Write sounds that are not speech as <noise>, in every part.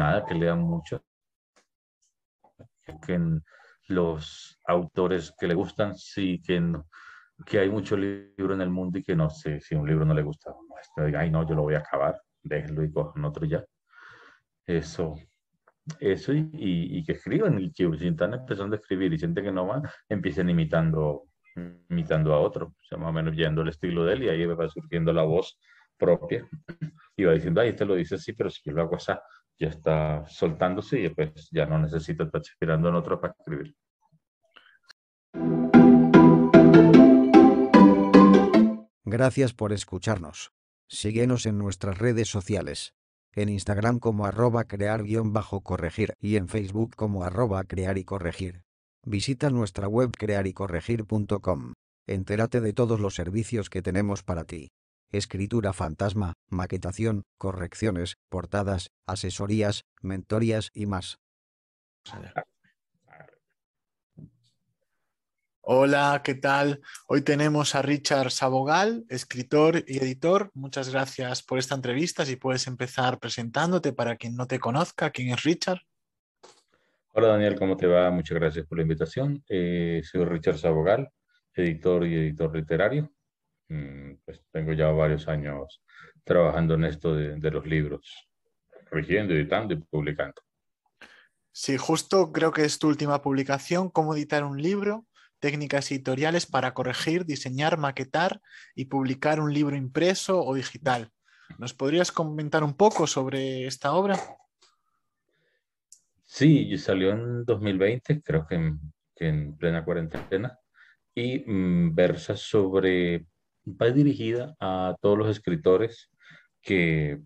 nada, que lean mucho, que los autores que le gustan, sí, que, que hay mucho libro en el mundo y que no sé, si un libro no le gusta, no, este, ay no, yo lo voy a acabar, déjenlo y cojan otro ya. Eso, eso y, y, que escriban y que si están empezando a escribir y sienten que no van, empiecen imitando, imitando a otro, o sea, más o menos yendo el estilo de él y ahí va surgiendo la voz propia. Y va diciendo, ay, este lo dice así, pero si yo lo hago así, ya está soltándose y después ya no necesita estar esperando en otro para escribir. Gracias por escucharnos. Síguenos en nuestras redes sociales en Instagram como arroba crear-corregir y en Facebook como arroba crear y corregir. Visita nuestra web crearycorregir.com. Entérate de todos los servicios que tenemos para ti. Escritura fantasma, maquetación, correcciones, portadas, asesorías, mentorías y más. Hola, ¿qué tal? Hoy tenemos a Richard Sabogal, escritor y editor. Muchas gracias por esta entrevista. Si puedes empezar presentándote para quien no te conozca, ¿quién es Richard? Hola Daniel, ¿cómo te va? Muchas gracias por la invitación. Eh, soy Richard Sabogal, editor y editor literario. Mm, pues tengo ya varios años trabajando en esto de, de los libros, corrigiendo, editando y publicando. Sí, justo creo que es tu última publicación, cómo editar un libro técnicas editoriales para corregir, diseñar, maquetar y publicar un libro impreso o digital. ¿Nos podrías comentar un poco sobre esta obra? Sí, salió en 2020, creo que en, plena cuarentena, y mm, versa sobre, va dirigida a todos los escritores que,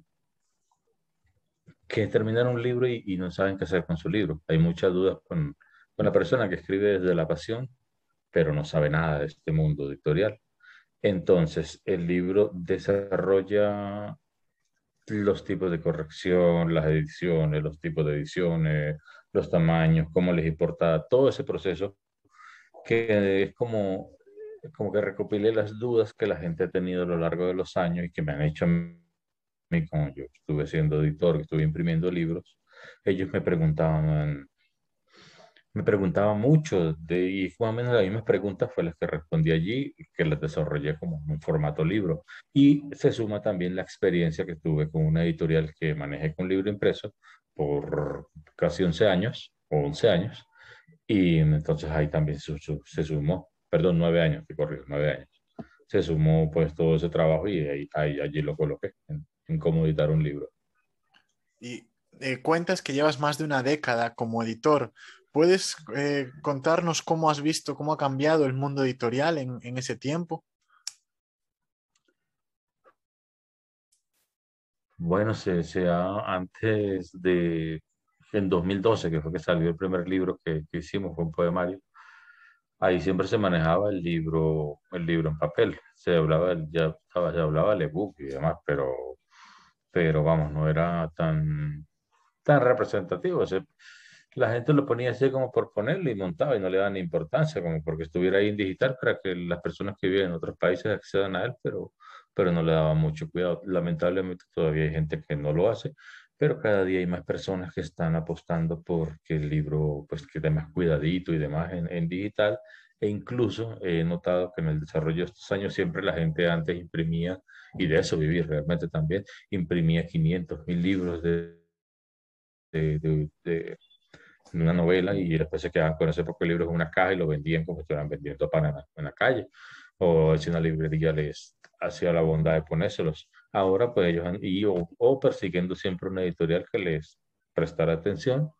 que terminaron un libro y, no saben qué hacer con su libro. Hay muchas dudas con, con la persona que escribe desde la pasión pero no sabe nada de este mundo editorial. Entonces, el libro desarrolla los tipos de corrección, las ediciones, los tipos de ediciones, los tamaños, cómo les importa todo ese proceso, que es como, como que recopile las dudas que la gente ha tenido a lo largo de los años y que me han hecho a mí, como yo estuve siendo editor, estuve imprimiendo libros, ellos me preguntaban, me preguntaba mucho de, y más o menos las mismas preguntas fue las que respondí allí, que las desarrollé como un formato libro. Y se suma también la experiencia que tuve con una editorial que manejé con libro impreso por casi 11 años, o 11 años, y entonces ahí también se, se sumó, perdón, 9 años, que corrió, 9 años. Se sumó pues todo ese trabajo y ahí, ahí allí lo coloqué, en, en cómo editar un libro. Y eh, cuentas que llevas más de una década como editor. ¿Puedes eh, contarnos cómo has visto, cómo ha cambiado el mundo editorial en, ese tiempo? Bueno, se, se antes de, en 2012, que fue que salió el primer libro que, hicimos, fue un poemario, ahí siempre se manejaba el libro, el libro en papel. Se hablaba, ya se hablaba el ebook y demás, pero, pero vamos, no era tan, tan representativo la gente lo ponía así como por ponerlo y montaba y no le daban importancia, como porque estuviera ahí en digital para que las personas que viven en otros países accedan a él, pero, pero no le daban mucho cuidado. Lamentablemente todavía hay gente que no lo hace, pero cada día hay más personas que están apostando por que el libro pues quede más cuidadito y demás en, en digital. E incluso he notado que en el desarrollo de estos años siempre la gente antes imprimía, y de eso viví realmente también, imprimía 500 mil libros de, de, de una novela y después se quedaban con ese poco libros en una caja y lo vendían como si estuvieran vendiendo para en la calle. O si una librería les hacía la bondad de ponérselos. Ahora pues ellos han ido o persiguiendo siempre una editorial que les prestara atención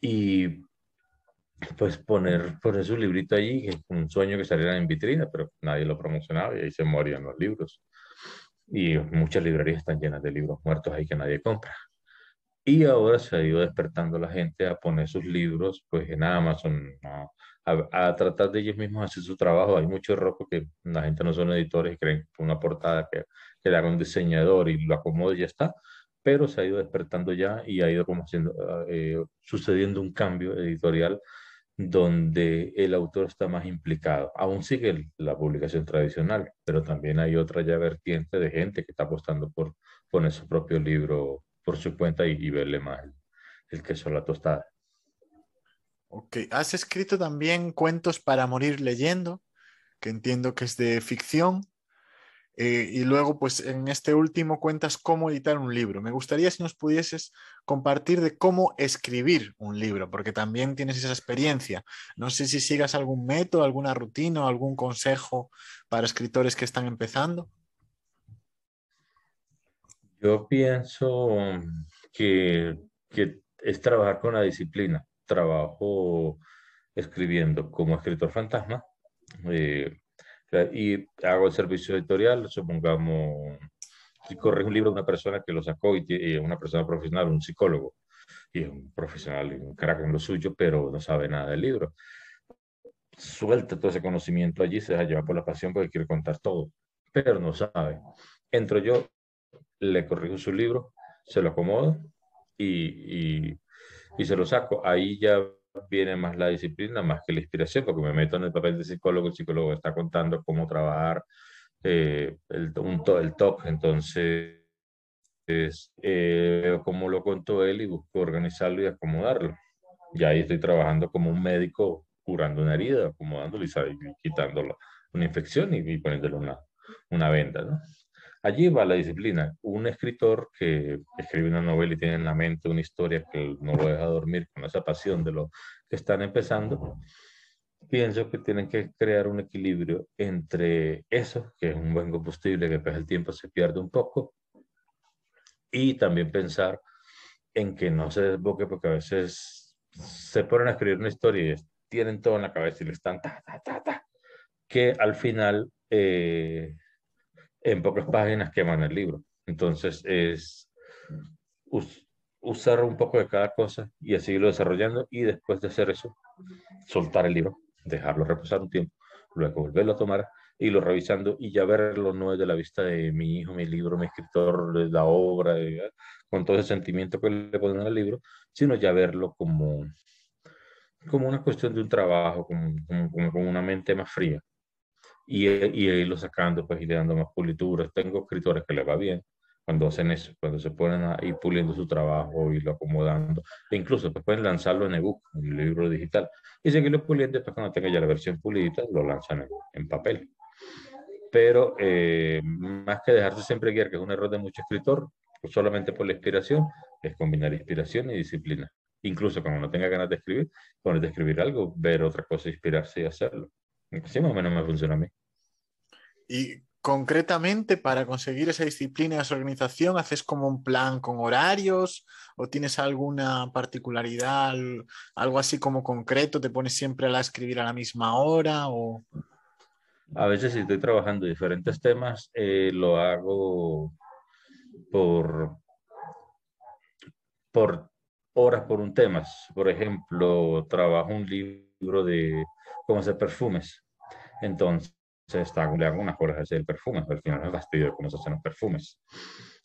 y pues poner, poner su librito allí, es un sueño que saliera en vitrina, pero nadie lo promocionaba y ahí se morían los libros. Y muchas librerías están llenas de libros muertos ahí que nadie compra. Y ahora se ha ido despertando la gente a poner sus libros pues en Amazon, a, tratar de ellos mismos hacer su trabajo. Hay mucho error porque la gente no son editores y creen que una portada que, que haga un diseñador y lo acomode y ya está. Pero se ha ido despertando ya y ha ido como haciendo, eh, sucediendo un cambio editorial donde el autor está más implicado. Aún sigue la publicación tradicional, pero también hay otra ya vertiente de gente que está apostando por poner su propio libro por su cuenta y, verle más el, el queso a la tostada. Ok, has escrito también cuentos para morir leyendo, que entiendo que es de ficción. Eh, y luego, pues en este último cuentas cómo editar un libro. Me gustaría si nos pudieses compartir de cómo escribir un libro, porque también tienes esa experiencia. No sé si sigas algún método, alguna rutina o algún consejo para escritores que están empezando. Yo pienso que, es trabajar con la disciplina. Trabajo escribiendo como escritor fantasma. Eh, y hago el servicio editorial, supongamos, si corre un libro de una persona que lo sacó y, es una persona profesional, un psicólogo, y es un profesional y un crack en lo suyo, pero no sabe nada del libro. Suelta todo ese conocimiento allí, se deja llevar por la pasión porque quiere contar todo, pero no sabe. Entro yo, le corrijo su libro, se lo acomodo y, y, y se lo saco. Ahí ya viene más la disciplina más que la inspiración, porque me meto en el papel de psicólogo, el psicólogo está contando cómo trabajar eh, el, un el top, entonces eh, cómo lo contó él y busco organizarlo y acomodarlo. Y ahí estoy trabajando como un médico curando una herida, acomodándolo y, quitándolo una infección y, y poniéndole una, una venda, ¿no? Allí va la disciplina. Un escritor que escribe una novela y tiene en la mente una historia que no lo deja dormir con esa pasión de lo que están empezando, pienso que tienen que crear un equilibrio entre eso, que es un buen combustible, que pues el tiempo se pierde un poco, y también pensar en que no se desboque, porque a veces se ponen a escribir una historia y tienen todo en la cabeza y le están ta, ta, ta, ta, que al final eh, en pocas páginas queman el libro. Entonces es usar un poco de cada cosa y así seguirlo desarrollando y después de hacer eso, soltar el libro, dejarlo reposar un tiempo, luego volverlo a tomar, irlo revisando y ya verlo no desde la vista de mi hijo, mi libro, mi escritor, la obra, con todo ese sentimiento que le ponen al libro, sino ya verlo como, como una cuestión de un trabajo, como, como, como una mente más fría y, y irlo sacando pues y dando más pulituras. Tengo escritores que les va bien cuando hacen eso, cuando se ponen a ir puliendo su trabajo y lo acomodando, e incluso pues pueden lanzarlo en ebook, en el libro digital, y seguirlo puliendo, después cuando tenga ya la versión pulida, lo lanzan en, en papel. Pero eh, más que dejarse siempre guiar, que es un error de mucho escritor, pues solamente por la inspiración, es combinar inspiración y disciplina. Incluso cuando no tenga ganas de escribir, poner de escribir algo, ver otra cosa, inspirarse y hacerlo. Sí, más o menos me funciona a mí. Y concretamente para conseguir esa disciplina y esa organización, ¿haces como un plan con horarios o tienes alguna particularidad, algo así como concreto? ¿Te pones siempre a escribir a la misma hora o...? A veces si estoy trabajando diferentes temas, eh, lo hago por, por horas por un tema. Por ejemplo, trabajo un libro de cómo hacer perfumes. Entonces, está, le hago unas horas hacer el perfume, al final me fastidio de cómo se hacen los perfumes.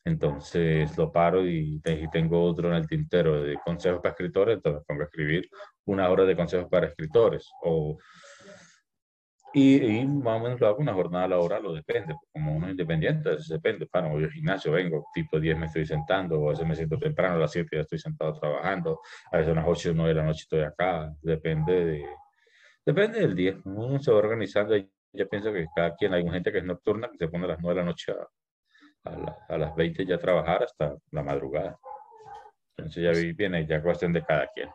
Entonces lo paro y, tengo otro en el tintero de consejos para escritores, entonces pongo a escribir una hora de consejos para escritores. O, y, más o menos lo hago una jornada laboral, lo depende, como uno independiente, depende. Bueno, voy al gimnasio, vengo, tipo 10 me estoy sentando, o a veces me siento temprano, a las 7 ya estoy sentado trabajando, a veces a las 8 o 9 de la noche estoy acá, depende de, Depende del día. Uno se va organizando. Ya pienso que cada quien, hay gente que es nocturna, que se pone a las 9 de la noche a, las 20 ya a trabajar hasta la madrugada. Entonces ya viene ya cuestión de cada quien.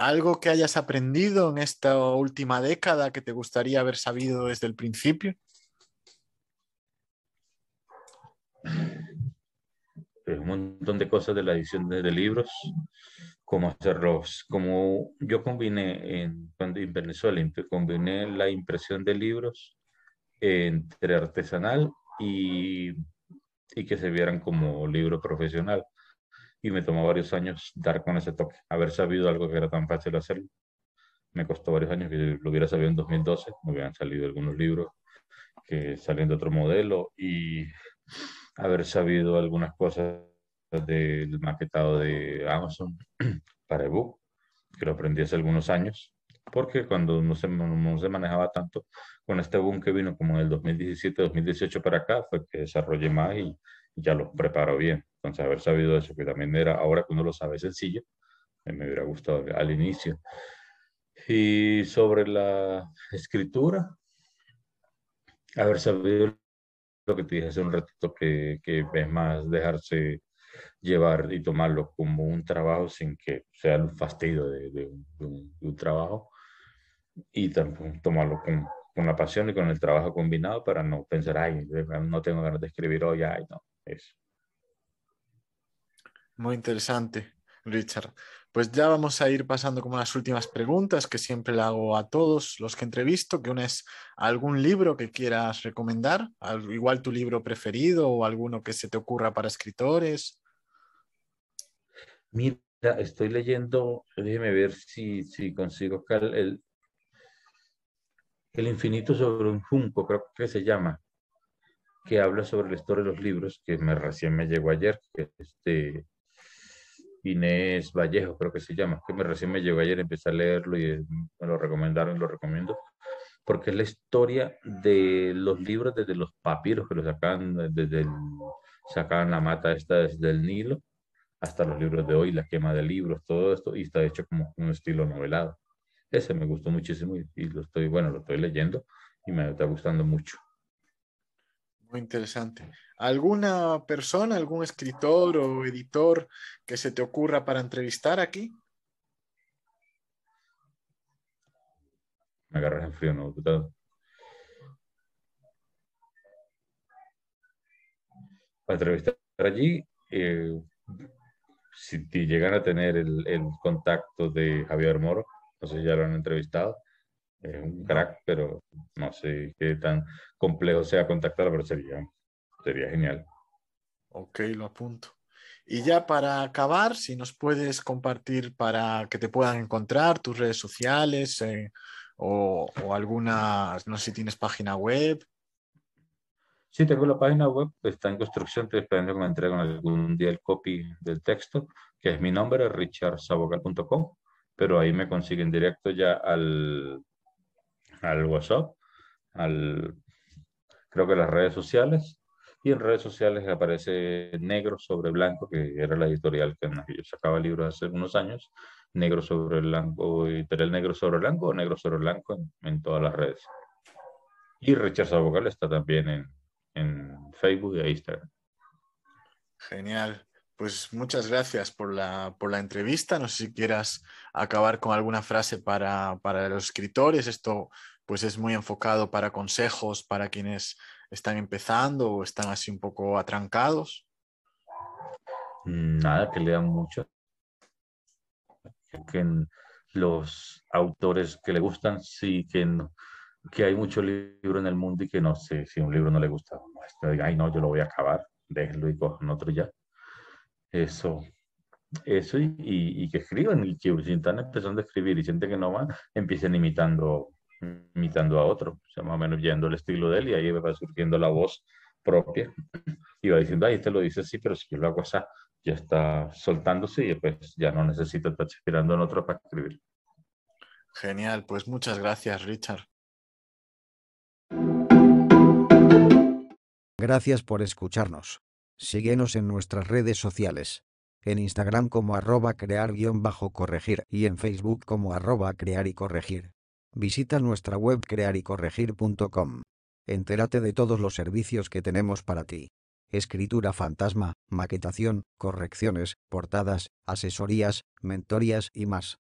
¿Algo que hayas aprendido en esta última década que te gustaría haber sabido desde el principio? Pues un montón de cosas de la edición de libros cómo hacerlos. Como yo combiné en, cuando en Venezuela, combiné la impresión de libros entre artesanal y, y que se vieran como libro profesional. Y me tomó varios años dar con ese toque, haber sabido algo que era tan fácil hacerlo. Me costó varios años, que lo hubiera sabido en 2012, me hubieran salido algunos libros que salen de otro modelo y haber sabido algunas cosas del maquetado de Amazon <clears throat> para ebook, que lo aprendí hace algunos años, porque cuando no se, no se manejaba tanto, con este boom que vino como en el 2017-2018 para acá, fue que desarrollé más y ya lo preparo bien. Entonces, haber sabido eso, que también era, ahora que uno lo sabe sencillo, me hubiera gustado al inicio. Y sobre la escritura, haber sabido lo que te dije hace un ratito, que, que es más dejarse llevar y tomarlo como un trabajo sin que sea el fastidio de, de, un, trabajo y también tomarlo con, con, la pasión y con el trabajo combinado para no pensar, ay, no tengo ganas de escribir hoy, ay, no, eso. Muy interesante, Richard. Pues ya vamos a ir pasando como las últimas preguntas que siempre le hago a todos los que entrevisto, que una es algún libro que quieras recomendar, igual tu libro preferido o alguno que se te ocurra para escritores. Mira, estoy leyendo, déjeme ver si, si consigo acá el, el infinito sobre un junco, creo que se llama, que habla sobre la historia de los libros, que me recién me llegó ayer, este Inés Vallejo, creo que se llama, que me recién me llegó ayer, empecé a leerlo y me lo recomendaron, lo recomiendo, porque es la historia de los libros desde los papiros que los sacan desde sacaban la mata esta desde el Nilo hasta los libros de hoy, la quema de libros, todo esto, y está hecho como un estilo novelado. Ese me gustó muchísimo y, y lo estoy, bueno, lo estoy leyendo y me está gustando mucho. Muy interesante. ¿Alguna persona, algún escritor o editor que se te ocurra para entrevistar aquí? Me agarras en frío, ¿no? Para entrevistar allí, eh, si llegan a tener el, el, contacto de Javier Moro, no sé si ya lo han entrevistado, es un crack, pero no sé qué tan complejo sea contactarlo, pero sería, sería genial. Ok, lo apunto. Y ya para acabar, si nos puedes compartir para que te puedan encontrar tus redes sociales eh, o, o, alguna, no sé si tienes página web. Sí, tengo la página web, está en construcción, estoy esperando que me entreguen algún día el copy del texto, que es mi nombre, richardsabogal.com, pero ahí me consiguen directo ya al, al WhatsApp, al, creo que las redes sociales, y en redes sociales aparece Negro sobre Blanco, que era la editorial que yo sacaba libros hace unos años, Negro sobre Blanco, editorial Negro sobre Blanco o Negro sobre Blanco en, todas las redes. Y Richard Sabogal está también en, en Facebook e Instagram. Genial. Pues muchas gracias por la, por la entrevista. No sé si quieras acabar con alguna frase para, para los escritores. Esto pues es muy enfocado para consejos para quienes están empezando o están así un poco atrancados. Nada, que lean mucho. Que los autores que le gustan, sí, que, que hay mucho libro en el mundo y que no sé, si un libro no le gusta, ay no, yo lo voy a acabar, déjenlo y cojan otro ya eso, eso y, y, que escriban, y que si están empezando a escribir y sienten que no van, empiecen imitando, imitando a otro, o sea, más o menos yendo el estilo de él y ahí va surgiendo la voz propia y va diciendo, ahí te lo dice así, pero si yo lo hago así, ya está soltándose y después ya no necesito estar esperando en otro para escribir. Genial, pues muchas gracias, Richard. Gracias por escucharnos. Síguenos en nuestras redes sociales. En Instagram como arroba crear-corregir y en Facebook como arroba crear y corregir. Visita nuestra web crearycorregir.com. Entérate de todos los servicios que tenemos para ti. Escritura fantasma, maquetación, correcciones, portadas, asesorías, mentorías y más.